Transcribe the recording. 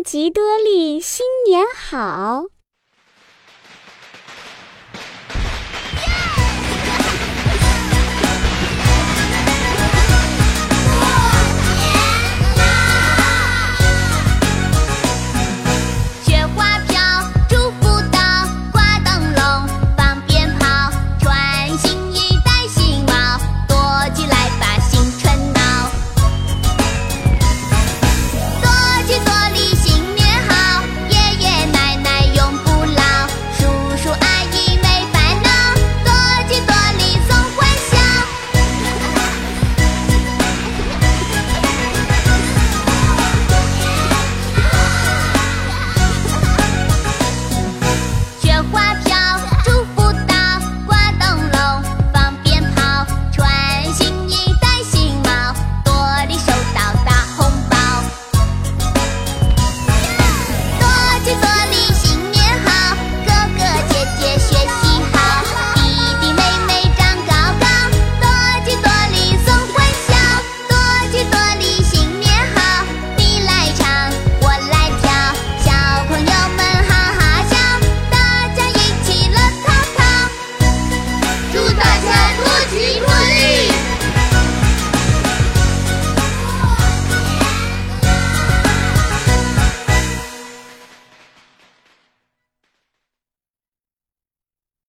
吉多利新年好。